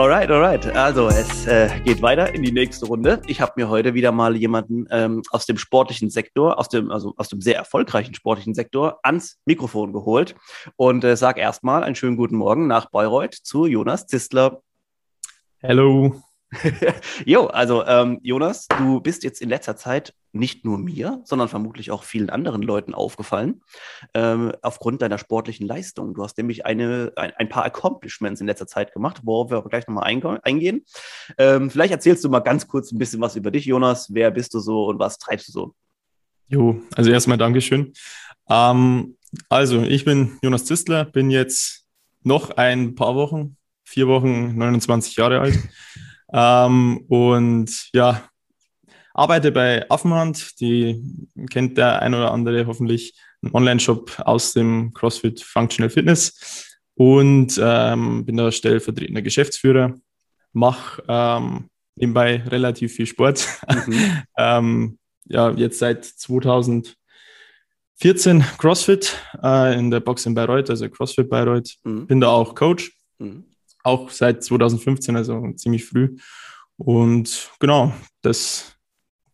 Alright, alright. Also es äh, geht weiter in die nächste Runde. Ich habe mir heute wieder mal jemanden ähm, aus dem sportlichen Sektor, aus dem, also aus dem sehr erfolgreichen sportlichen Sektor, ans Mikrofon geholt und äh, sag erstmal einen schönen guten Morgen nach Bayreuth zu Jonas Zistler. Hello. jo, also ähm, Jonas, du bist jetzt in letzter Zeit nicht nur mir, sondern vermutlich auch vielen anderen Leuten aufgefallen, ähm, aufgrund deiner sportlichen Leistung. Du hast nämlich eine, ein, ein, paar Accomplishments in letzter Zeit gemacht, worauf wir aber gleich nochmal eingehen. Ähm, vielleicht erzählst du mal ganz kurz ein bisschen was über dich, Jonas. Wer bist du so und was treibst du so? Jo, also erstmal Dankeschön. Ähm, also, ich bin Jonas Zistler, bin jetzt noch ein paar Wochen, vier Wochen, 29 Jahre alt. Ähm, und ja, arbeite bei Affenhand, die kennt der ein oder andere hoffentlich, ein Online-Shop aus dem CrossFit Functional Fitness und ähm, bin da stellvertretender Geschäftsführer, mache ähm, nebenbei relativ viel Sport. Mhm. ähm, ja, jetzt seit 2014 CrossFit äh, in der Box in Bayreuth, also CrossFit Bayreuth. Mhm. Bin da auch Coach. Mhm auch seit 2015, also ziemlich früh. Und genau, das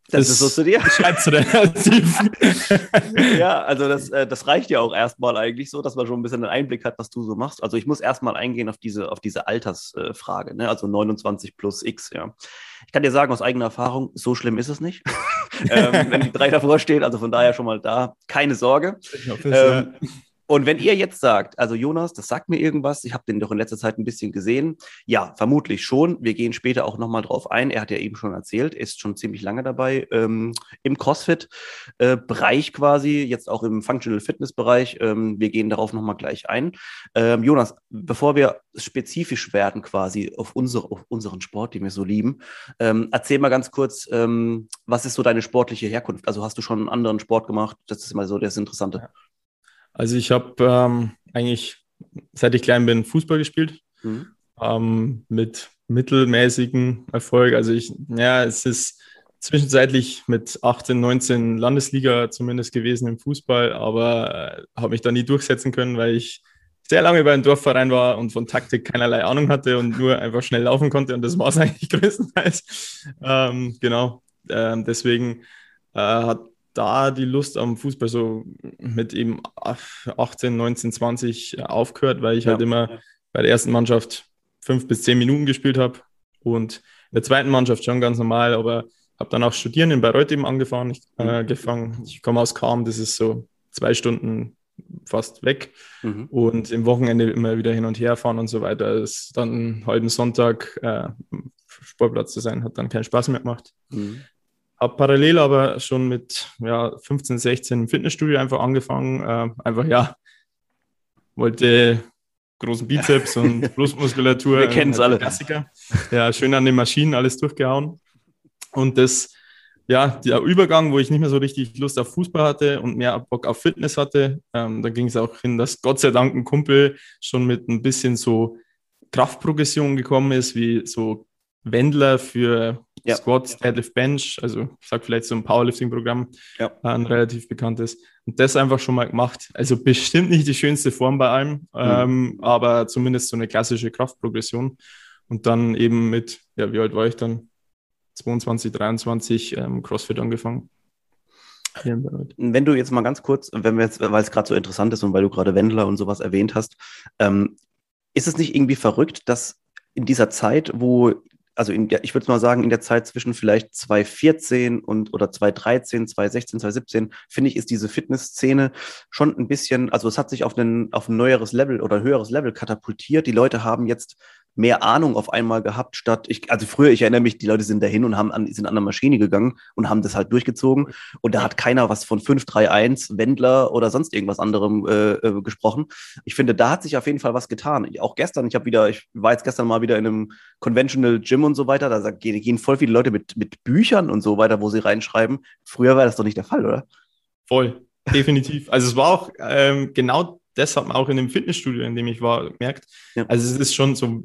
das, ist so zu dir. Schreibst du relativ. ja, also das, äh, das reicht ja auch erstmal eigentlich so, dass man schon ein bisschen einen Einblick hat, was du so machst. Also ich muss erstmal eingehen auf diese, auf diese Altersfrage, ne? also 29 plus X, ja. Ich kann dir sagen, aus eigener Erfahrung, so schlimm ist es nicht. ähm, wenn die drei davor stehen, also von daher schon mal da, keine Sorge. Ich hoffe, ähm, ja. Und wenn ihr jetzt sagt, also Jonas, das sagt mir irgendwas, ich habe den doch in letzter Zeit ein bisschen gesehen, ja, vermutlich schon. Wir gehen später auch nochmal drauf ein. Er hat ja eben schon erzählt, er ist schon ziemlich lange dabei ähm, im CrossFit-Bereich äh, quasi, jetzt auch im Functional Fitness-Bereich. Ähm, wir gehen darauf nochmal gleich ein. Ähm, Jonas, bevor wir spezifisch werden quasi auf, unsere, auf unseren Sport, den wir so lieben, ähm, erzähl mal ganz kurz, ähm, was ist so deine sportliche Herkunft? Also hast du schon einen anderen Sport gemacht? Das ist immer so das Interessante. Ja. Also ich habe ähm, eigentlich, seit ich klein bin, Fußball gespielt. Mhm. Ähm, mit mittelmäßigem Erfolg. Also ich, ja, es ist zwischenzeitlich mit 18, 19 Landesliga zumindest gewesen im Fußball, aber äh, habe mich da nie durchsetzen können, weil ich sehr lange bei einem Dorfverein war und von Taktik keinerlei Ahnung hatte und nur einfach schnell laufen konnte und das war es eigentlich größtenteils. Ähm, genau, ähm, deswegen äh, hat da die Lust am Fußball so mit eben 18, 19, 20 aufgehört, weil ich ja. halt immer bei der ersten Mannschaft fünf bis zehn Minuten gespielt habe und in der zweiten Mannschaft schon ganz normal, aber habe dann auch studieren in Bayreuth eben angefangen. Ich, äh, mhm. gefangen. ich komme aus Kam, das ist so zwei Stunden fast weg mhm. und im Wochenende immer wieder hin und her fahren und so weiter. Es dann einen halben Sonntag äh, Sportplatz zu sein, hat dann keinen Spaß mehr gemacht. Mhm. Habe parallel aber schon mit ja, 15, 16 im Fitnessstudio einfach angefangen. Äh, einfach, ja, wollte großen Bizeps und Brustmuskulatur. Wir kennen es alle. Klassiker. Ja, schön an den Maschinen alles durchgehauen. Und das, ja, der Übergang, wo ich nicht mehr so richtig Lust auf Fußball hatte und mehr Bock auf Fitness hatte, ähm, da ging es auch hin, dass Gott sei Dank ein Kumpel schon mit ein bisschen so Kraftprogression gekommen ist, wie so Wendler für ja. Squats, Deadlift, Bench, also ich sag vielleicht so ein Powerlifting-Programm, ja. ein relativ bekanntes. Und das einfach schon mal gemacht. Also bestimmt nicht die schönste Form bei allem, mhm. ähm, aber zumindest so eine klassische Kraftprogression. Und dann eben mit, ja, wie alt war ich dann? 22, 23 ähm, CrossFit angefangen. Wenn du jetzt mal ganz kurz, wenn wir jetzt, weil es gerade so interessant ist und weil du gerade Wendler und sowas erwähnt hast, ähm, ist es nicht irgendwie verrückt, dass in dieser Zeit, wo also in der, ich würde mal sagen, in der Zeit zwischen vielleicht 2014 und oder 2013, 2016, 2017, finde ich, ist diese Fitnessszene schon ein bisschen, also es hat sich auf, einen, auf ein neueres Level oder höheres Level katapultiert. Die Leute haben jetzt mehr Ahnung auf einmal gehabt, statt ich, also früher, ich erinnere mich, die Leute sind dahin und haben an, sind an der Maschine gegangen und haben das halt durchgezogen. Und da hat keiner was von 531, Wendler oder sonst irgendwas anderem äh, äh, gesprochen. Ich finde, da hat sich auf jeden Fall was getan. Auch gestern, ich habe wieder, ich war jetzt gestern mal wieder in einem Conventional Gym und so weiter, da gehen voll viele Leute mit, mit Büchern und so weiter, wo sie reinschreiben. Früher war das doch nicht der Fall, oder? Voll. definitiv. Also es war auch ähm, genau das hat man auch in dem Fitnessstudio, in dem ich war, gemerkt. Ja. Also es ist schon so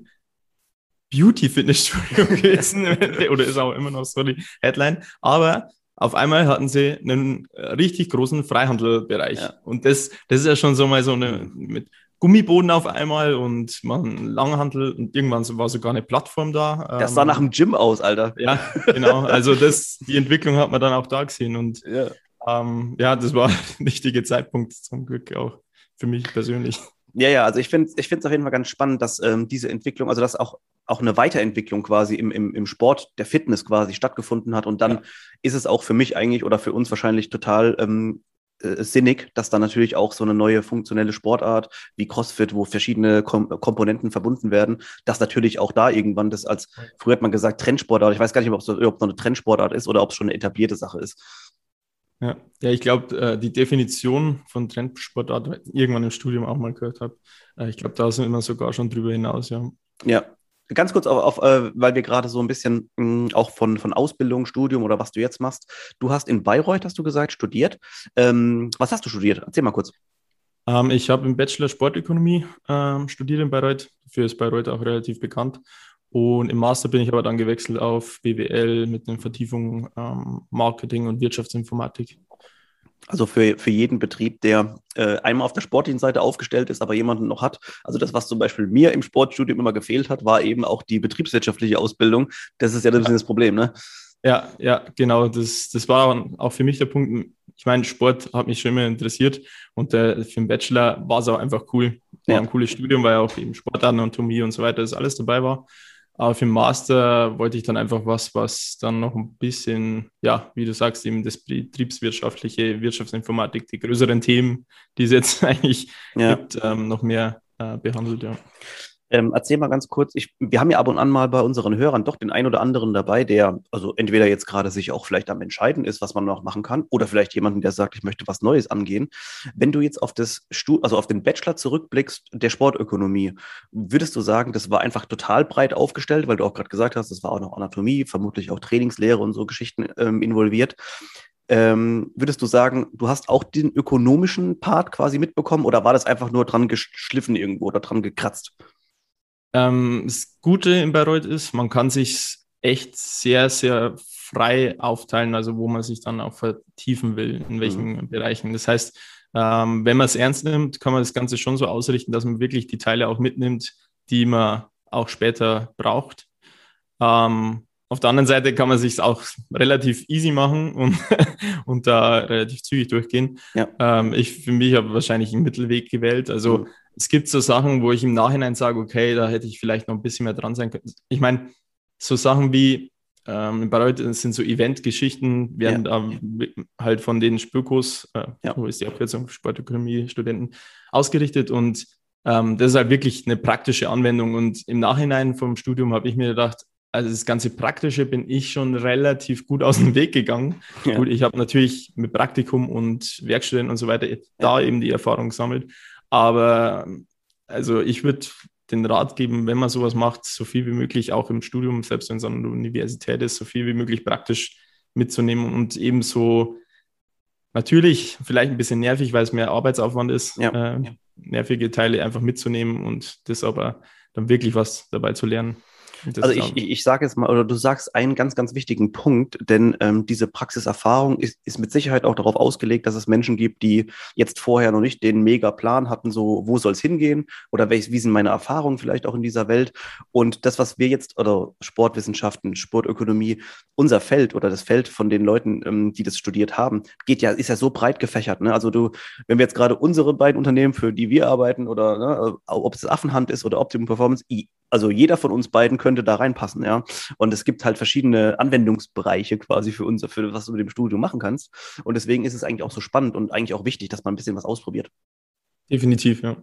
Beauty-Fitnessstudio gewesen oder ist auch immer noch so die Headline. Aber auf einmal hatten sie einen richtig großen Freihandelbereich. Ja. Und das, das ist ja schon so mal so eine mit Gummiboden auf einmal und man Langhandel und irgendwann war sogar eine Plattform da. Das sah ähm, nach dem Gym aus, Alter. Ja, genau. Also das, die Entwicklung hat man dann auch da gesehen und ja, ähm, ja das war der richtige Zeitpunkt zum Glück auch für mich persönlich. Ja, ja, also ich finde es auf jeden Fall ganz spannend, dass ähm, diese Entwicklung, also dass auch, auch eine Weiterentwicklung quasi im, im, im Sport der Fitness quasi stattgefunden hat. Und dann ja. ist es auch für mich eigentlich oder für uns wahrscheinlich total ähm, äh, sinnig, dass da natürlich auch so eine neue funktionelle Sportart wie CrossFit, wo verschiedene Kom Komponenten verbunden werden, dass natürlich auch da irgendwann das als, früher hat man gesagt, Trendsportart, ich weiß gar nicht, ob es noch eine Trendsportart ist oder ob es schon eine etablierte Sache ist. Ja, ja ich glaube, äh, die Definition von Trendsportart irgendwann im Studium auch mal gehört habe. Äh, ich glaube, da sind wir sogar schon drüber hinaus, ja. Ja, ganz kurz auf, auf äh, weil wir gerade so ein bisschen mh, hm, auch von, von Ausbildung, Studium oder was du jetzt machst. Du hast in Bayreuth, hast du gesagt, studiert. Ähm, was hast du studiert? Erzähl mal kurz. Ähm, ich habe im Bachelor Sportökonomie ähm, studiert in Bayreuth. Dafür ist Bayreuth auch relativ bekannt. Und im Master bin ich aber dann gewechselt auf BWL mit einer Vertiefung ähm, Marketing und Wirtschaftsinformatik. Also für, für jeden Betrieb, der äh, einmal auf der sportlichen Seite aufgestellt ist, aber jemanden noch hat. Also das, was zum Beispiel mir im Sportstudium immer gefehlt hat, war eben auch die betriebswirtschaftliche Ausbildung. Das ist ja ein bisschen das Problem, ne? Ja, ja, genau. Das, das war auch für mich der Punkt. Ich meine, Sport hat mich schon immer interessiert und äh, für den Bachelor war es auch einfach cool. War ja. ein cooles Studium, weil auch eben Sportanatomie und so weiter, das alles dabei war. Aber für den Master wollte ich dann einfach was, was dann noch ein bisschen, ja, wie du sagst, eben das betriebswirtschaftliche, Wirtschaftsinformatik, die größeren Themen, die es jetzt eigentlich ja. gibt, ähm, noch mehr äh, behandelt, ja. Ähm, erzähl mal ganz kurz, ich, wir haben ja ab und an mal bei unseren Hörern doch den einen oder anderen dabei, der also entweder jetzt gerade sich auch vielleicht am Entscheiden ist, was man noch machen kann, oder vielleicht jemanden, der sagt, ich möchte was Neues angehen. Wenn du jetzt auf das Stu also auf den Bachelor zurückblickst der Sportökonomie, würdest du sagen, das war einfach total breit aufgestellt, weil du auch gerade gesagt hast, das war auch noch Anatomie, vermutlich auch Trainingslehre und so Geschichten ähm, involviert. Ähm, würdest du sagen, du hast auch den ökonomischen Part quasi mitbekommen oder war das einfach nur dran geschliffen irgendwo oder dran gekratzt? Ähm, das Gute in Bayreuth ist, man kann sich echt sehr, sehr frei aufteilen, also wo man sich dann auch vertiefen will, in welchen mhm. Bereichen. Das heißt, ähm, wenn man es ernst nimmt, kann man das Ganze schon so ausrichten, dass man wirklich die Teile auch mitnimmt, die man auch später braucht. Ähm, auf der anderen Seite kann man sich auch relativ easy machen und, und da relativ zügig durchgehen. Ja. Ähm, ich für mich habe wahrscheinlich einen Mittelweg gewählt. Also mhm es gibt so Sachen, wo ich im Nachhinein sage, okay, da hätte ich vielleicht noch ein bisschen mehr dran sein können. Ich meine, so Sachen wie ähm, bei Leuten sind so Eventgeschichten, werden ja. ähm, halt von den Spürkurs, äh, ja. wo ist die Abkürzung, Sportökonomie-Studenten, ausgerichtet und ähm, das ist halt wirklich eine praktische Anwendung. Und im Nachhinein vom Studium habe ich mir gedacht, also das ganze Praktische bin ich schon relativ gut aus dem Weg gegangen. Gut, ich habe natürlich mit Praktikum und Werkstudenten und so weiter da eben die Erfahrung gesammelt. Aber also ich würde den Rat geben, wenn man sowas macht, so viel wie möglich auch im Studium, selbst wenn es an der Universität ist, so viel wie möglich praktisch mitzunehmen und ebenso natürlich vielleicht ein bisschen nervig, weil es mehr Arbeitsaufwand ist, ja. äh, nervige Teile einfach mitzunehmen und das aber dann wirklich was dabei zu lernen. Also ich, ich, ich sage jetzt mal, oder du sagst einen ganz, ganz wichtigen Punkt, denn ähm, diese Praxiserfahrung ist, ist mit Sicherheit auch darauf ausgelegt, dass es Menschen gibt, die jetzt vorher noch nicht den Mega-Plan hatten, so wo soll es hingehen oder welch, wie sind meine Erfahrungen vielleicht auch in dieser Welt. Und das, was wir jetzt, oder Sportwissenschaften, Sportökonomie, unser Feld oder das Feld von den Leuten, ähm, die das studiert haben, geht ja, ist ja so breit gefächert. Ne? Also du, wenn wir jetzt gerade unsere beiden Unternehmen, für die wir arbeiten, oder ne, ob es Affenhand ist oder Optimum Performance, also jeder von uns beiden könnte da reinpassen, ja. Und es gibt halt verschiedene Anwendungsbereiche quasi für uns, für was du mit dem Studium machen kannst. Und deswegen ist es eigentlich auch so spannend und eigentlich auch wichtig, dass man ein bisschen was ausprobiert. Definitiv, ja.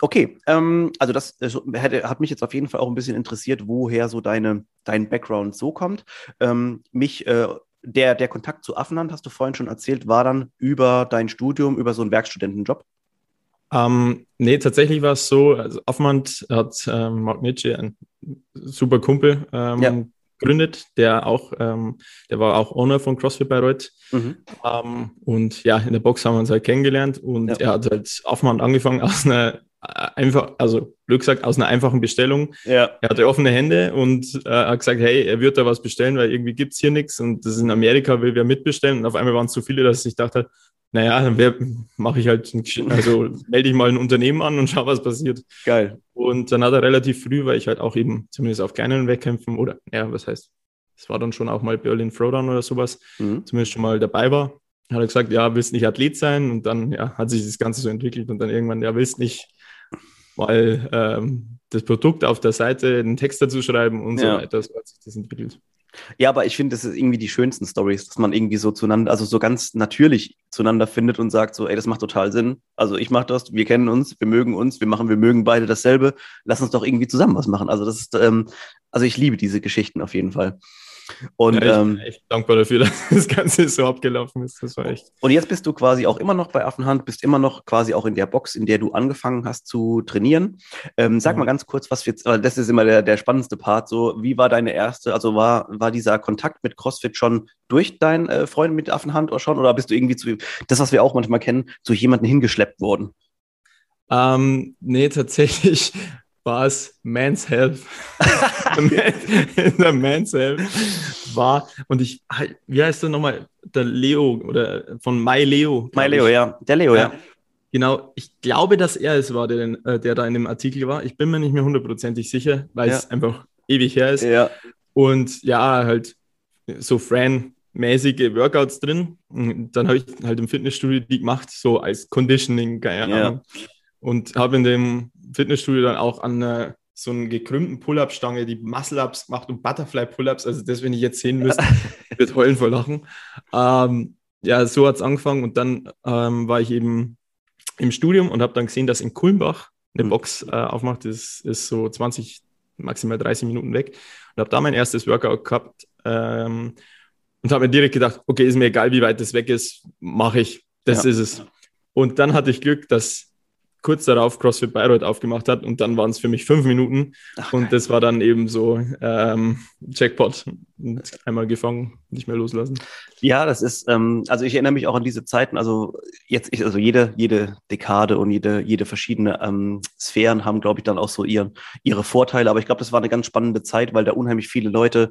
Okay, ähm, also das hätte, hat mich jetzt auf jeden Fall auch ein bisschen interessiert, woher so deine, dein Background so kommt. Ähm, mich äh, der, der Kontakt zu Affenland, hast du vorhin schon erzählt, war dann über dein Studium, über so einen Werkstudentenjob? Ähm, nee, tatsächlich war es so, also Affenland hat ähm, Mark Nietzsche, ein super Kumpel, ähm, ja. gegründet, der auch, ähm, der war auch Owner von CrossFit Bayreuth. Mhm. Ähm, und ja, in der Box haben wir uns halt kennengelernt und ja. er hat halt aufmachend angefangen aus einer einfach, also blöd gesagt, aus einer einfachen Bestellung. Ja. Er hatte offene Hände und äh, hat gesagt, hey, er wird da was bestellen, weil irgendwie gibt es hier nichts und das ist in Amerika, will wer mitbestellen. Und auf einmal waren es so viele, dass ich dachte, naja, dann mache ich halt, also melde ich mal ein Unternehmen an und schau, was passiert. Geil. Und dann hat er relativ früh, weil ich halt auch eben zumindest auf kleineren Wettkämpfen oder, ja, was heißt, es war dann schon auch mal Berlin Throwdown oder sowas, mhm. zumindest schon mal dabei war, hat er gesagt, ja, willst nicht Athlet sein? Und dann ja, hat sich das Ganze so entwickelt und dann irgendwann, ja, willst nicht mal ähm, das Produkt auf der Seite, einen Text dazu schreiben und ja. so weiter. So hat sich das entwickelt. Ja, aber ich finde, das ist irgendwie die schönsten Stories, dass man irgendwie so zueinander, also so ganz natürlich zueinander findet und sagt so, ey, das macht total Sinn. Also ich mache das, wir kennen uns, wir mögen uns, wir machen, wir mögen beide dasselbe. Lass uns doch irgendwie zusammen was machen. Also das ist, ähm, also ich liebe diese Geschichten auf jeden Fall. Und, ja, ich bin ähm, echt dankbar dafür, dass das Ganze so abgelaufen ist. Das war echt. Und jetzt bist du quasi auch immer noch bei Affenhand, bist immer noch quasi auch in der Box, in der du angefangen hast zu trainieren. Ähm, sag ja. mal ganz kurz, was wir jetzt, weil das ist immer der, der spannendste Part, so, wie war deine erste, also war, war dieser Kontakt mit CrossFit schon durch deinen äh, Freund mit Affenhand oder schon, oder bist du irgendwie zu, das, was wir auch manchmal kennen, zu jemandem hingeschleppt worden? Ähm, nee, tatsächlich war es Man's Health. in der Man's Health war, und ich, wie heißt der nochmal? Der Leo oder von My Leo. My Leo, ja. Der Leo, ja. ja. Genau, ich glaube, dass er es war, der, der da in dem Artikel war. Ich bin mir nicht mehr hundertprozentig sicher, weil ja. es einfach ewig her ist. Ja. Und ja, halt so Fran-mäßige Workouts drin. Und dann habe ich halt im Fitnessstudio die gemacht, so als Conditioning, keine Ahnung. Ja. Und habe in dem Fitnessstudio dann auch an einer, so einer gekrümmten Pull-Up-Stange die Muscle-Ups gemacht und Butterfly-Pull-Ups. Also das, wenn ich jetzt sehen müsste, wird heulen vor Lachen. Ähm, ja, so hat es angefangen und dann ähm, war ich eben im Studium und habe dann gesehen, dass in Kulmbach eine mhm. Box äh, aufmacht. Das ist so 20, maximal 30 Minuten weg. Und habe da mein erstes Workout gehabt ähm, und habe mir direkt gedacht, okay, ist mir egal, wie weit das weg ist, mache ich. Das ja. ist es. Und dann hatte ich Glück, dass kurz darauf CrossFit Bayreuth aufgemacht hat und dann waren es für mich fünf Minuten. Ach, und das war dann eben so ähm, Jackpot und einmal gefangen, nicht mehr loslassen. Ja, das ist, ähm, also ich erinnere mich auch an diese Zeiten, also jetzt, ich, also jede, jede Dekade und jede, jede verschiedene ähm, Sphären haben, glaube ich, dann auch so ihren, ihre Vorteile, aber ich glaube, das war eine ganz spannende Zeit, weil da unheimlich viele Leute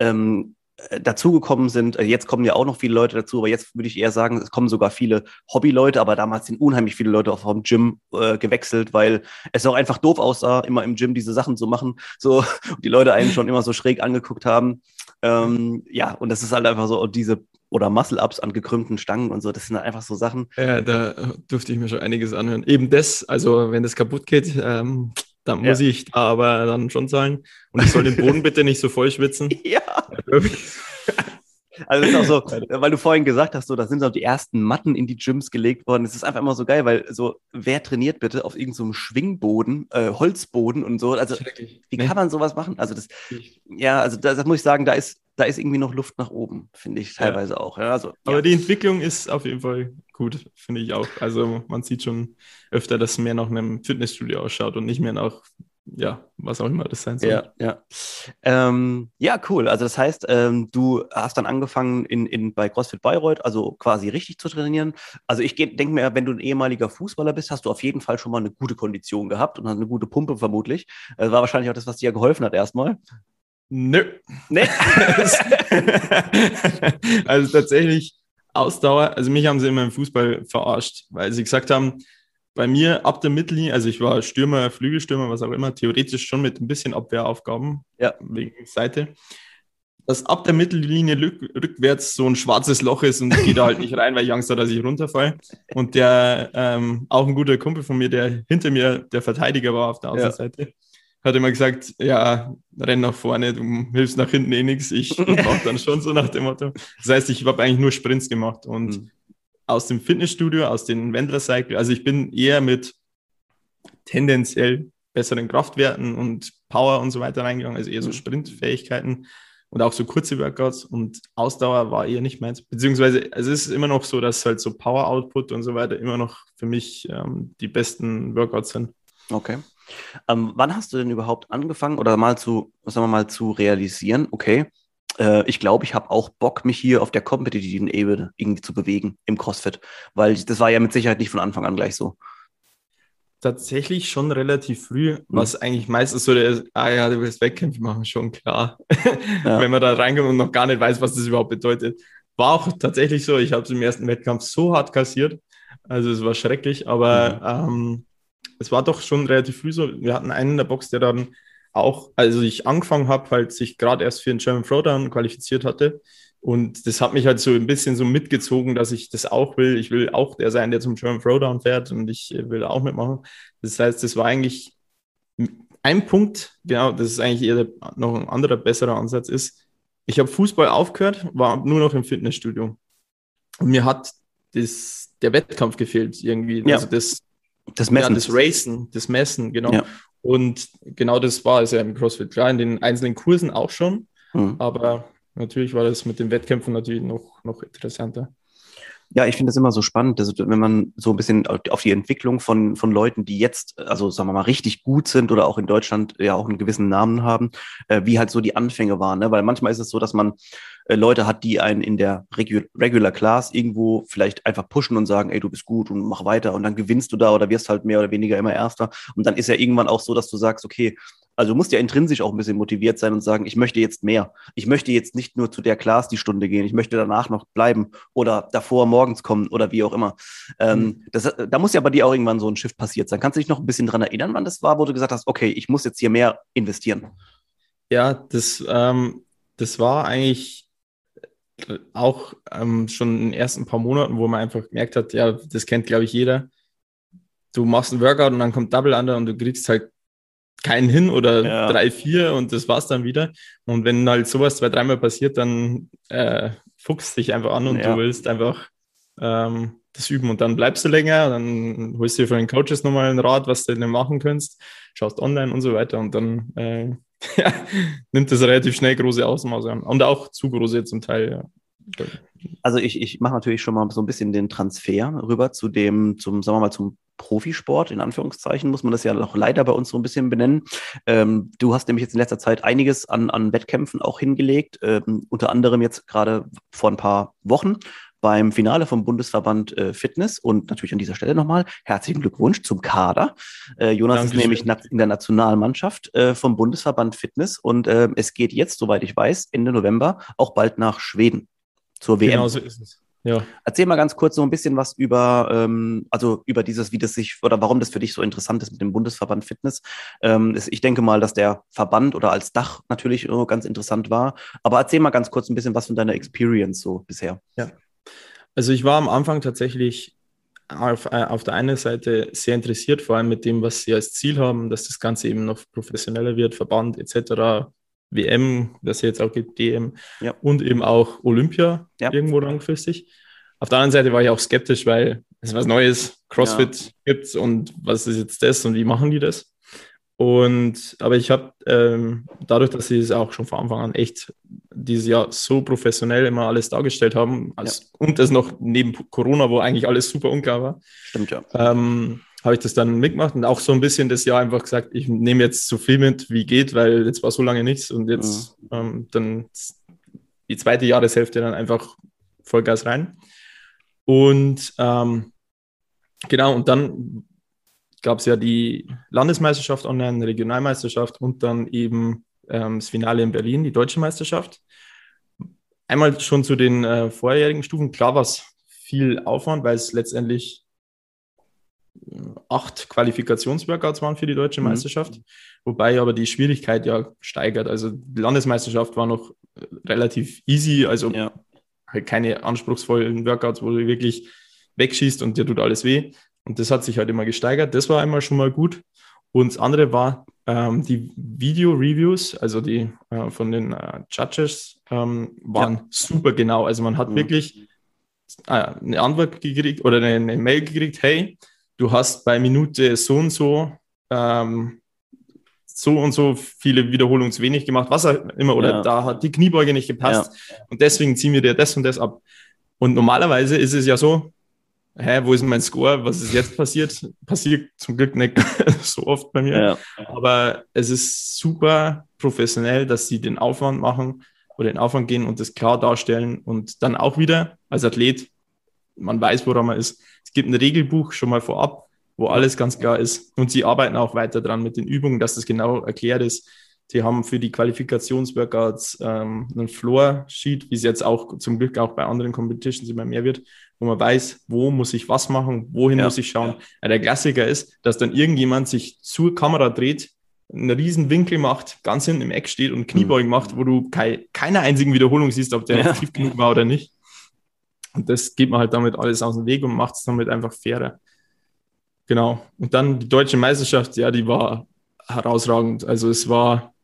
ähm, äh, dazugekommen sind. Äh, jetzt kommen ja auch noch viele Leute dazu, aber jetzt würde ich eher sagen, es kommen sogar viele Hobbyleute, aber damals sind unheimlich viele Leute auch vom Gym äh, gewechselt, weil es auch einfach doof aussah, immer im Gym diese Sachen zu machen. So, die Leute einen schon immer so schräg angeguckt haben. Ähm, ja, und das ist halt einfach so, diese oder Muscle-Ups an gekrümmten Stangen und so, das sind halt einfach so Sachen. Ja, da durfte ich mir schon einiges anhören. Eben das, also wenn das kaputt geht, ähm, dann muss ja. ich da aber dann schon zahlen. Und ich soll den Boden bitte nicht so voll schwitzen. Ja. Also ist auch so, weil du vorhin gesagt hast, so, da sind so die ersten Matten in die Gyms gelegt worden. Es ist einfach immer so geil, weil so, wer trainiert bitte auf irgendeinem so Schwingboden, äh, Holzboden und so? Also, wie kann man sowas machen? Also das, ja, also das, das, muss ich sagen, da ist, da ist irgendwie noch Luft nach oben, finde ich teilweise ja. auch. Ja, also, Aber ja. die Entwicklung ist auf jeden Fall gut, finde ich auch. Also man sieht schon öfter, dass es mehr nach einem Fitnessstudio ausschaut und nicht mehr nach ja, was auch immer das sein soll. Ja, ja. Ähm, ja, cool. Also das heißt, ähm, du hast dann angefangen in, in, bei CrossFit Bayreuth, also quasi richtig zu trainieren. Also ich denke mir, wenn du ein ehemaliger Fußballer bist, hast du auf jeden Fall schon mal eine gute Kondition gehabt und eine gute Pumpe vermutlich. Das war wahrscheinlich auch das, was dir geholfen hat erstmal. Nö. Nee. also tatsächlich Ausdauer, also mich haben sie immer im Fußball verarscht, weil sie gesagt haben, bei mir ab der Mittellinie, also ich war Stürmer, Flügelstürmer, was auch immer, theoretisch schon mit ein bisschen Abwehraufgaben ja. wegen Seite. Dass ab der Mittellinie rückwärts so ein schwarzes Loch ist und ich gehe da halt nicht rein, weil ich Angst habe, dass ich runterfalle. Und der, ähm, auch ein guter Kumpel von mir, der hinter mir der Verteidiger war auf der Außenseite, ja hat immer gesagt, ja, renn nach vorne, du hilfst nach hinten eh nichts. Ich mach dann schon so nach dem Motto. Das heißt, ich habe eigentlich nur Sprints gemacht und mhm. Aus dem Fitnessstudio, aus den Wendler Cycle, also ich bin eher mit tendenziell besseren Kraftwerten und Power und so weiter reingegangen, also eher so mhm. Sprintfähigkeiten und auch so kurze Workouts und Ausdauer war eher nicht meins. Beziehungsweise also es ist immer noch so, dass halt so Power Output und so weiter immer noch für mich ähm, die besten Workouts sind. Okay. Ähm, wann hast du denn überhaupt angefangen oder mal zu, sagen wir mal, zu realisieren, okay, äh, ich glaube, ich habe auch Bock, mich hier auf der kompetitiven Ebene irgendwie zu bewegen im CrossFit, weil das war ja mit Sicherheit nicht von Anfang an gleich so. Tatsächlich schon relativ früh, mhm. was eigentlich meistens so der ist, ah ja, du willst Wettkämpfe machen, schon klar. Ja. Wenn man da reinkommt und noch gar nicht weiß, was das überhaupt bedeutet. War auch tatsächlich so, ich habe es im ersten Wettkampf so hart kassiert, also es war schrecklich, aber mhm. ähm, es war doch schon relativ früh so. Wir hatten einen in der Box, der dann auch, also ich angefangen habe, halt sich gerade erst für den German Throwdown qualifiziert hatte. Und das hat mich halt so ein bisschen so mitgezogen, dass ich das auch will. Ich will auch der sein, der zum German Throwdown fährt und ich will auch mitmachen. Das heißt, das war eigentlich ein Punkt, genau, das ist eigentlich eher noch ein anderer, besserer Ansatz ist. Ich habe Fußball aufgehört, war nur noch im Fitnessstudio. Und mir hat das, der Wettkampf gefehlt irgendwie. Ja. Also das, das Messen. Ja, das Racen, das Messen, genau. Ja. Und genau das war es ja im CrossFit. Klar, in den einzelnen Kursen auch schon, mhm. aber natürlich war das mit den Wettkämpfen natürlich noch, noch interessanter. Ja, ich finde das immer so spannend, dass, wenn man so ein bisschen auf die Entwicklung von, von Leuten, die jetzt, also sagen wir mal, richtig gut sind oder auch in Deutschland ja auch einen gewissen Namen haben, äh, wie halt so die Anfänge waren. Ne? Weil manchmal ist es so, dass man äh, Leute hat, die einen in der Regu Regular Class irgendwo vielleicht einfach pushen und sagen, ey, du bist gut und mach weiter und dann gewinnst du da oder wirst halt mehr oder weniger immer Erster. Und dann ist ja irgendwann auch so, dass du sagst, okay, also du musst ja intrinsisch auch ein bisschen motiviert sein und sagen, ich möchte jetzt mehr. Ich möchte jetzt nicht nur zu der Class die Stunde gehen, ich möchte danach noch bleiben oder davor morgens kommen oder wie auch immer. Ähm, mhm. das, da muss ja bei dir auch irgendwann so ein Shift passiert sein. Kannst du dich noch ein bisschen dran erinnern, wann das war, wo du gesagt hast, okay, ich muss jetzt hier mehr investieren? Ja, das, ähm, das war eigentlich auch ähm, schon in den ersten paar Monaten, wo man einfach gemerkt hat, ja, das kennt, glaube ich, jeder. Du machst ein Workout und dann kommt Double Under und du kriegst halt keinen hin oder ja. drei, vier und das war's dann wieder. Und wenn halt sowas zwei, dreimal passiert, dann äh, fuchst dich einfach an und ja. du willst einfach ähm, das üben und dann bleibst du länger, dann holst du dir von den Coaches nochmal einen Rat, was du denn machen kannst, schaust online und so weiter und dann äh, nimmt das relativ schnell große Ausmaße an und auch zu große zum Teil, ja. Also ich, ich mache natürlich schon mal so ein bisschen den Transfer rüber zu dem, zum, sagen wir mal, zum Profisport, in Anführungszeichen, muss man das ja noch leider bei uns so ein bisschen benennen. Ähm, du hast nämlich jetzt in letzter Zeit einiges an, an Wettkämpfen auch hingelegt, ähm, unter anderem jetzt gerade vor ein paar Wochen beim Finale vom Bundesverband äh, Fitness und natürlich an dieser Stelle nochmal herzlichen Glückwunsch zum Kader. Äh, Jonas Dankeschön. ist nämlich in der Nationalmannschaft äh, vom Bundesverband Fitness und äh, es geht jetzt, soweit ich weiß, Ende November auch bald nach Schweden zur WM. Genau so ist es. Ja. Erzähl mal ganz kurz so ein bisschen was über, ähm, also über dieses, wie das sich oder warum das für dich so interessant ist mit dem Bundesverband Fitness. Ähm, ich denke mal, dass der Verband oder als Dach natürlich ganz interessant war. Aber erzähl mal ganz kurz ein bisschen was von deiner Experience so bisher. Ja. Also ich war am Anfang tatsächlich auf, äh, auf der einen Seite sehr interessiert, vor allem mit dem, was sie als Ziel haben, dass das Ganze eben noch professioneller wird, Verband etc. WM, das jetzt auch gibt, DM ja. und eben auch Olympia ja. irgendwo langfristig. Auf der anderen Seite war ich auch skeptisch, weil es was Neues, CrossFit ja. gibt und was ist jetzt das und wie machen die das? Und aber ich habe ähm, dadurch, dass sie es auch schon von Anfang an echt dieses Jahr so professionell immer alles dargestellt haben, als, ja. und das noch neben Corona, wo eigentlich alles super unklar war. Stimmt ja. Ähm, habe ich das dann mitgemacht und auch so ein bisschen das Jahr einfach gesagt, ich nehme jetzt so viel mit, wie geht, weil jetzt war so lange nichts und jetzt mhm. ähm, dann die zweite Jahreshälfte dann einfach Vollgas rein. Und ähm, genau, und dann gab es ja die Landesmeisterschaft online, Regionalmeisterschaft und dann eben ähm, das Finale in Berlin, die deutsche Meisterschaft. Einmal schon zu den äh, vorherigen Stufen. Klar war es viel Aufwand, weil es letztendlich acht Qualifikationsworkouts waren für die deutsche mhm. Meisterschaft, wobei aber die Schwierigkeit ja steigert. Also die Landesmeisterschaft war noch relativ easy, also ja. halt keine anspruchsvollen Workouts, wo du wirklich wegschießt und dir tut alles weh. Und das hat sich halt immer gesteigert. Das war einmal schon mal gut. Und das andere war ähm, die Video-Reviews, also die äh, von den äh, Judges, ähm, waren ja. super genau. Also man hat mhm. wirklich äh, eine Antwort gekriegt oder eine, eine Mail gekriegt, hey, du hast bei Minute so und so ähm, so und so viele Wiederholungen zu wenig gemacht, was auch immer, oder ja. da hat die Kniebeuge nicht gepasst ja. und deswegen ziehen wir dir das und das ab. Und normalerweise ist es ja so, hä, wo ist mein Score? Was ist jetzt passiert? Passiert zum Glück nicht so oft bei mir. Ja. Aber es ist super professionell, dass sie den Aufwand machen oder den Aufwand gehen und das klar darstellen und dann auch wieder als Athlet, man weiß, woran man ist. Es gibt ein Regelbuch schon mal vorab, wo alles ganz klar ist und sie arbeiten auch weiter dran mit den Übungen, dass das genau erklärt ist. Sie haben für die Qualifikationsworkouts ähm, einen Floor-Sheet, wie es jetzt auch zum Glück auch bei anderen Competitions immer mehr wird, wo man weiß, wo muss ich was machen, wohin ja. muss ich schauen. Ja, der Klassiker ist, dass dann irgendjemand sich zur Kamera dreht, einen riesen Winkel macht, ganz hinten im Eck steht und Kniebeugen mhm. macht, wo du kei keine einzigen Wiederholung siehst, ob der ja. tief genug war oder nicht. Und das geht man halt damit alles aus dem Weg und macht es damit einfach fairer. Genau. Und dann die deutsche Meisterschaft, ja, die war herausragend. Also es war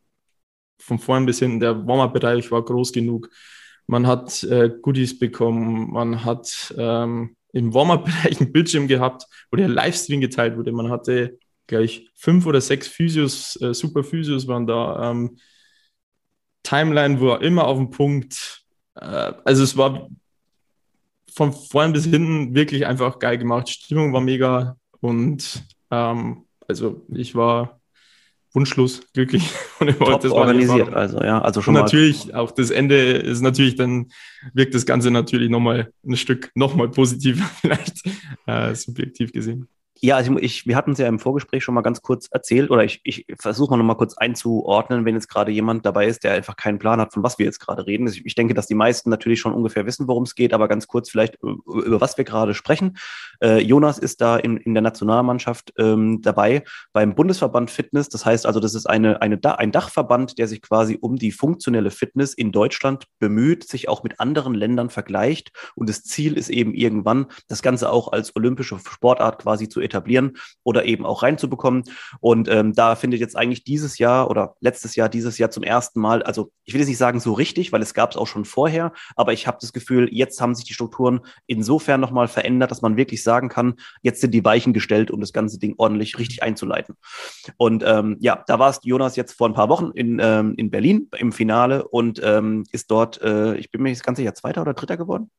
von vorn bis hinten, der Warm-Up-Bereich war groß genug. Man hat äh, Goodies bekommen, man hat ähm, im Warm-Up-Bereich einen Bildschirm gehabt, wo der Livestream geteilt wurde. Man hatte gleich fünf oder sechs Physios, äh, super Physios waren da. Ähm, Timeline war immer auf dem Punkt. Äh, also es war von vorn bis hinten wirklich einfach geil gemacht. Stimmung war mega und ähm, also ich war wunschlos glücklich und ich wollte das organisiert, also ja, also schon und natürlich auch das Ende ist natürlich dann wirkt das Ganze natürlich nochmal ein Stück nochmal positiver vielleicht äh, subjektiv gesehen. Ja, also ich, wir hatten es ja im Vorgespräch schon mal ganz kurz erzählt, oder ich, ich versuche mal noch mal kurz einzuordnen, wenn jetzt gerade jemand dabei ist, der einfach keinen Plan hat, von was wir jetzt gerade reden. Ich, ich denke, dass die meisten natürlich schon ungefähr wissen, worum es geht, aber ganz kurz vielleicht, über was wir gerade sprechen. Äh, Jonas ist da in, in der Nationalmannschaft ähm, dabei beim Bundesverband Fitness. Das heißt also, das ist eine, eine, ein Dachverband, der sich quasi um die funktionelle Fitness in Deutschland bemüht, sich auch mit anderen Ländern vergleicht. Und das Ziel ist eben irgendwann, das Ganze auch als olympische Sportart quasi zu etablieren oder eben auch reinzubekommen. Und ähm, da findet jetzt eigentlich dieses Jahr oder letztes Jahr, dieses Jahr zum ersten Mal, also ich will jetzt nicht sagen so richtig, weil es gab es auch schon vorher, aber ich habe das Gefühl, jetzt haben sich die Strukturen insofern nochmal verändert, dass man wirklich sagen kann, jetzt sind die Weichen gestellt, um das ganze Ding ordentlich richtig einzuleiten. Und ähm, ja, da war es Jonas jetzt vor ein paar Wochen in, ähm, in Berlin im Finale und ähm, ist dort, äh, ich bin mir das ganze Jahr Zweiter oder Dritter geworden.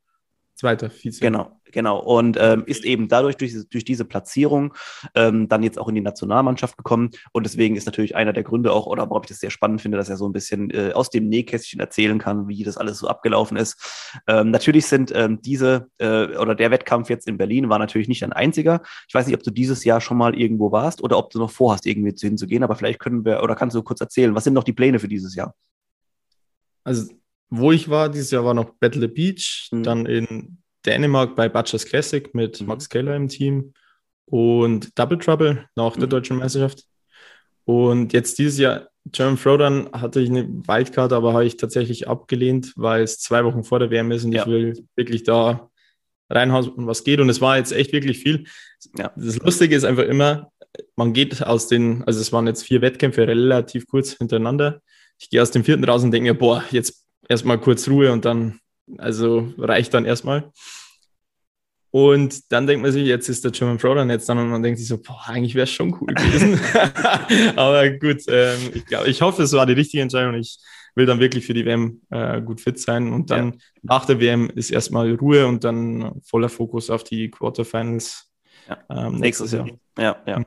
Zweiter Vize. Genau, genau. Und ähm, ist eben dadurch, durch, durch diese Platzierung, ähm, dann jetzt auch in die Nationalmannschaft gekommen. Und deswegen ist natürlich einer der Gründe auch, oder warum ich das sehr spannend finde, dass er so ein bisschen äh, aus dem Nähkästchen erzählen kann, wie das alles so abgelaufen ist. Ähm, natürlich sind ähm, diese, äh, oder der Wettkampf jetzt in Berlin war natürlich nicht ein einziger. Ich weiß nicht, ob du dieses Jahr schon mal irgendwo warst oder ob du noch vorhast, irgendwie hinzugehen, aber vielleicht können wir, oder kannst du kurz erzählen, was sind noch die Pläne für dieses Jahr? Also wo ich war, dieses Jahr war noch Battle the Beach, mhm. dann in Dänemark bei Butchers Classic mit mhm. Max Keller im Team und Double Trouble nach der mhm. deutschen Meisterschaft. Und jetzt dieses Jahr German Throwdown hatte ich eine Wildcard, aber habe ich tatsächlich abgelehnt, weil es zwei Wochen vor der WM ist und ja. ich will wirklich da reinhauen, was geht. Und es war jetzt echt wirklich viel. Ja. Das Lustige ist einfach immer, man geht aus den, also es waren jetzt vier Wettkämpfe relativ kurz hintereinander. Ich gehe aus dem vierten raus und denke mir, boah, jetzt erstmal kurz Ruhe und dann, also reicht dann erstmal. Und dann denkt man sich, jetzt ist der German Pro dann jetzt dann und man denkt sich so, boah, eigentlich wäre es schon cool gewesen. Aber gut, ähm, ich, glaub, ich hoffe, es war die richtige Entscheidung. Ich will dann wirklich für die WM äh, gut fit sein. Und dann ja. nach der WM ist erstmal Ruhe und dann voller Fokus auf die Quarterfinals ja. ähm, nächstes Jahr. Ja, ja.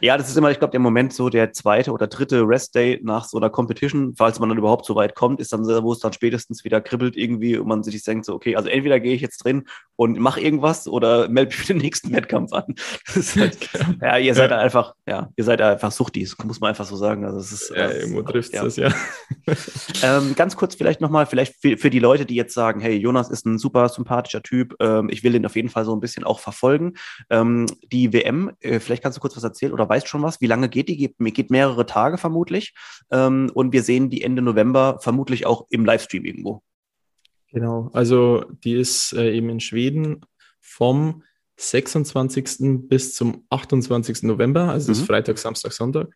Ja, das ist immer, ich glaube, der Moment so der zweite oder dritte Rest-Day nach so einer Competition, falls man dann überhaupt so weit kommt, ist dann, wo es dann spätestens wieder kribbelt irgendwie und man sich denkt so, okay, also entweder gehe ich jetzt drin und mache irgendwas oder melde mich für den nächsten Wettkampf an. Halt, ja, ihr seid ja. einfach, ja, ihr seid einfach Suchtis, muss man einfach so sagen. Also es ist, ja, irgendwo trifft ja. das, ja. ähm, ganz kurz vielleicht nochmal, vielleicht für, für, die Leute, die jetzt sagen, hey, Jonas ist ein super sympathischer Typ, ähm, ich will den auf jeden Fall so ein bisschen auch verfolgen. Ähm, die WM, äh, vielleicht kannst du kurz was erzählen oder weißt schon was? Wie lange geht die? Geht, geht mehrere Tage vermutlich. Ähm, und wir sehen die Ende November vermutlich auch im Livestream irgendwo. Genau, also die ist äh, eben in Schweden vom 26. bis zum 28. November, also das mhm. ist Freitag, Samstag, Sonntag.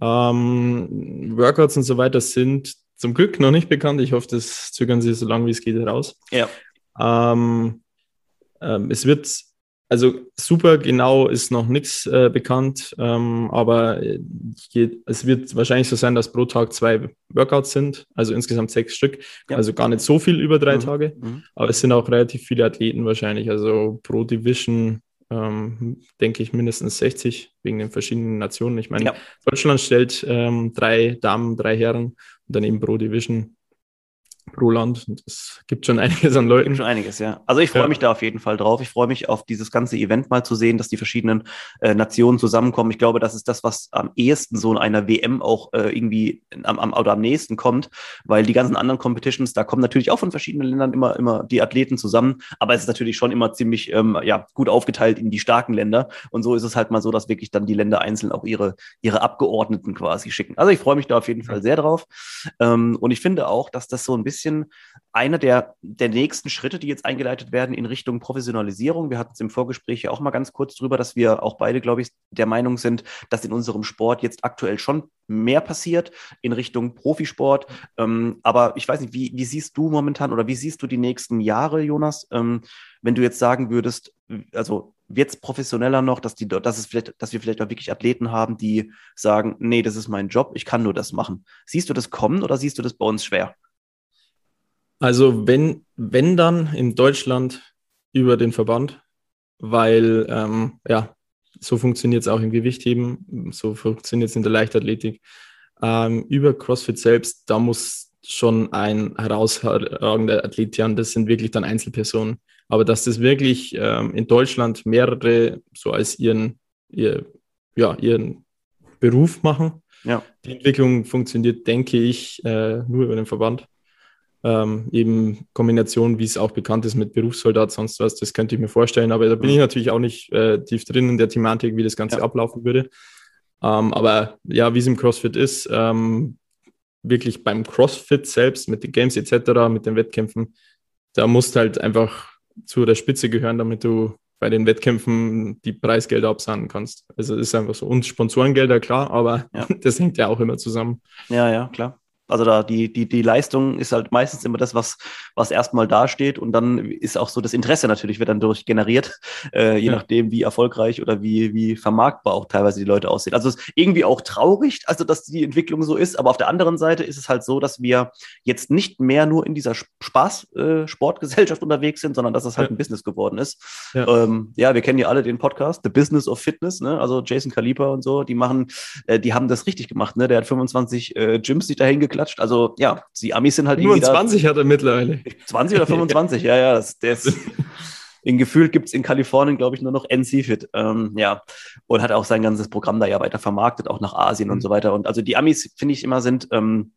Ähm, Workouts und so weiter sind zum Glück noch nicht bekannt. Ich hoffe, das zögern sie so lange wie es geht heraus. Ja. Ähm, ähm, es wird also super genau ist noch nichts äh, bekannt, ähm, aber je, es wird wahrscheinlich so sein, dass pro Tag zwei Workouts sind, also insgesamt sechs Stück, ja. also gar nicht so viel über drei mhm. Tage, mhm. aber es sind auch relativ viele Athleten wahrscheinlich, also pro Division ähm, denke ich mindestens 60 wegen den verschiedenen Nationen. Ich meine, ja. Deutschland stellt ähm, drei Damen, drei Herren und dann eben pro Division pro Land. Es gibt schon einiges an Leuten. Schon einiges, ja. Also ich freue ja. mich da auf jeden Fall drauf. Ich freue mich auf dieses ganze Event mal zu sehen, dass die verschiedenen äh, Nationen zusammenkommen. Ich glaube, das ist das, was am ehesten so in einer WM auch äh, irgendwie am, am, oder am nächsten kommt, weil die ganzen anderen Competitions, da kommen natürlich auch von verschiedenen Ländern immer, immer die Athleten zusammen, aber es ist natürlich schon immer ziemlich ähm, ja, gut aufgeteilt in die starken Länder. Und so ist es halt mal so, dass wirklich dann die Länder einzeln auch ihre, ihre Abgeordneten quasi schicken. Also ich freue mich da auf jeden Fall sehr drauf. Ähm, und ich finde auch, dass das so ein bisschen bisschen einer der, der nächsten Schritte, die jetzt eingeleitet werden in Richtung Professionalisierung. Wir hatten es im Vorgespräch ja auch mal ganz kurz drüber, dass wir auch beide, glaube ich, der Meinung sind, dass in unserem Sport jetzt aktuell schon mehr passiert in Richtung Profisport. Ähm, aber ich weiß nicht, wie, wie siehst du momentan oder wie siehst du die nächsten Jahre, Jonas, ähm, wenn du jetzt sagen würdest, also wird es professioneller noch, dass, die, dass, es vielleicht, dass wir vielleicht auch wirklich Athleten haben, die sagen, nee, das ist mein Job, ich kann nur das machen. Siehst du das kommen oder siehst du das bei uns schwer? Also wenn, wenn dann in Deutschland über den Verband, weil ähm, ja, so funktioniert es auch im Gewichtheben, so funktioniert es in der Leichtathletik. Ähm, über CrossFit selbst, da muss schon ein herausragender Athlet her das sind wirklich dann Einzelpersonen. Aber dass das wirklich ähm, in Deutschland mehrere so als ihren, ihr, ja, ihren Beruf machen, ja. die Entwicklung funktioniert, denke ich, äh, nur über den Verband ähm, eben Kombination, wie es auch bekannt ist mit Berufssoldat, sonst was, das könnte ich mir vorstellen. Aber da bin ich natürlich auch nicht äh, tief drin in der Thematik, wie das Ganze ja. ablaufen würde. Ähm, aber ja, wie es im CrossFit ist, ähm, wirklich beim CrossFit selbst mit den Games etc., mit den Wettkämpfen, da musst halt einfach zu der Spitze gehören, damit du bei den Wettkämpfen die Preisgelder absahnen kannst. Also es ist einfach so. Und Sponsorengelder, klar, aber ja. das hängt ja auch immer zusammen. Ja, ja, klar. Also da die, die, die Leistung ist halt meistens immer das, was, was erstmal dasteht und dann ist auch so das Interesse natürlich wird dann durch generiert, äh, je ja. nachdem, wie erfolgreich oder wie, wie vermarktbar auch teilweise die Leute aussehen. Also es ist irgendwie auch traurig, also dass die Entwicklung so ist, aber auf der anderen Seite ist es halt so, dass wir jetzt nicht mehr nur in dieser Spaß-Sportgesellschaft äh, unterwegs sind, sondern dass es halt ja. ein Business geworden ist. Ja. Ähm, ja, wir kennen ja alle den Podcast, The Business of Fitness, ne? also Jason Kaliper und so, die machen, äh, die haben das richtig gemacht, ne? der hat 25 äh, Gyms sich dahin geklatscht. Also ja, die Amis sind halt 25 hat er mittlerweile. 20 oder 25, ja, ja. Das, ist, in Gefühl gibt es in Kalifornien, glaube ich, nur noch NC-Fit. Ähm, ja, und hat auch sein ganzes Programm da ja weiter vermarktet, auch nach Asien mhm. und so weiter. Und also die Amis, finde ich immer, sind ähm,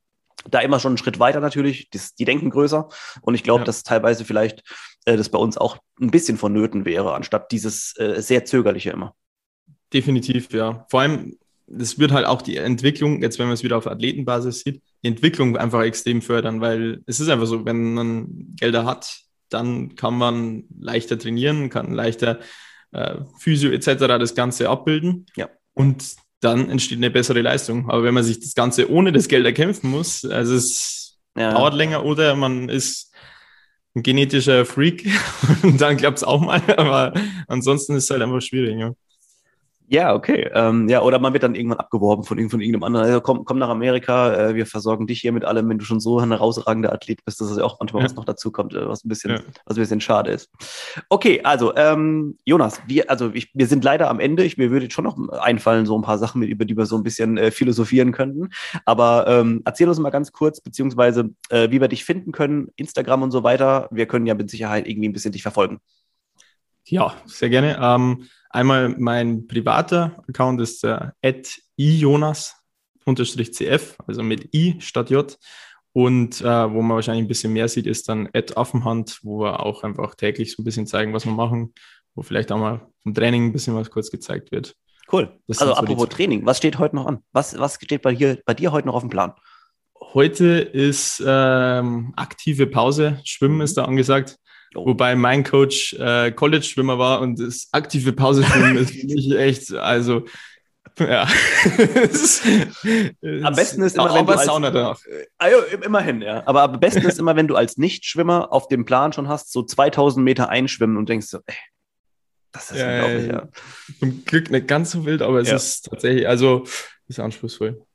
da immer schon einen Schritt weiter natürlich. Die, die denken größer. Und ich glaube, ja. dass teilweise vielleicht äh, das bei uns auch ein bisschen vonnöten wäre, anstatt dieses äh, sehr zögerliche immer. Definitiv, ja. Vor allem, das wird halt auch die Entwicklung, jetzt wenn man es wieder auf Athletenbasis sieht, die Entwicklung einfach extrem fördern, weil es ist einfach so, wenn man Gelder hat, dann kann man leichter trainieren, kann leichter äh, Physio etc. das Ganze abbilden. Ja. Und dann entsteht eine bessere Leistung. Aber wenn man sich das Ganze ohne das Geld erkämpfen muss, also es ja. dauert länger oder man ist ein genetischer Freak und dann klappt es auch mal. Aber ansonsten ist es halt einfach schwierig. Ja. Ja, okay. Ähm, ja, oder man wird dann irgendwann abgeworben von, von irgendeinem anderen. Also komm, komm nach Amerika, äh, wir versorgen dich hier mit allem, wenn du schon so ein herausragender Athlet bist, dass es ja auch manchmal ja. was noch dazu kommt, äh, was ein bisschen, ja. was ein bisschen schade ist. Okay, also ähm, Jonas, wir, also ich, wir sind leider am Ende. Ich, mir würde schon noch einfallen, so ein paar Sachen, über die wir so ein bisschen äh, philosophieren könnten. Aber ähm, erzähl uns mal ganz kurz, beziehungsweise äh, wie wir dich finden können, Instagram und so weiter. Wir können ja mit Sicherheit irgendwie ein bisschen dich verfolgen. Ja, sehr gerne. Ähm, Einmal mein privater Account ist der at ionas-cf, also mit i statt j. Und äh, wo man wahrscheinlich ein bisschen mehr sieht, ist dann at Affenhand, wo wir auch einfach täglich so ein bisschen zeigen, was wir machen, wo vielleicht auch mal vom Training ein bisschen was kurz gezeigt wird. Cool. Das also so apropos Training, was steht heute noch an? Was, was steht bei, hier, bei dir heute noch auf dem Plan? Heute ist ähm, aktive Pause, Schwimmen ist da angesagt. Oh. Wobei mein Coach äh, College-Schwimmer war und das aktive Pause-Schwimmen ist für mich echt, also ja. am besten ist immer, wenn du als, Sauna danach. Also, immerhin, ja. Aber am besten ist immer, wenn du als Nichtschwimmer auf dem Plan schon hast, so 2000 Meter einschwimmen und denkst so, ey, Das ist ja, unglaublich, ja. Zum Glück nicht ganz so wild, aber es ja. ist tatsächlich, also ist anspruchsvoll.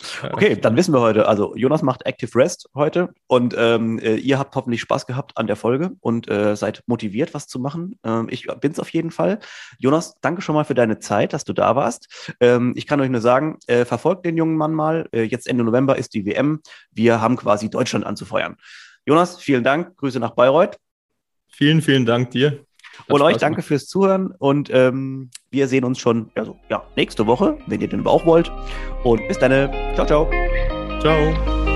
Okay, dann wissen wir heute, also Jonas macht Active Rest heute und ähm, äh, ihr habt hoffentlich Spaß gehabt an der Folge und äh, seid motiviert, was zu machen. Ähm, ich es auf jeden Fall. Jonas, danke schon mal für deine Zeit, dass du da warst. Ähm, ich kann euch nur sagen, äh, verfolgt den jungen Mann mal. Äh, jetzt Ende November ist die WM. Wir haben quasi Deutschland anzufeuern. Jonas, vielen Dank. Grüße nach Bayreuth. Vielen, vielen Dank dir. Und euch danke fürs Zuhören und ähm, wir sehen uns schon also, ja, nächste Woche, wenn ihr den aber auch wollt. Und bis dann. Ciao, ciao. Ciao.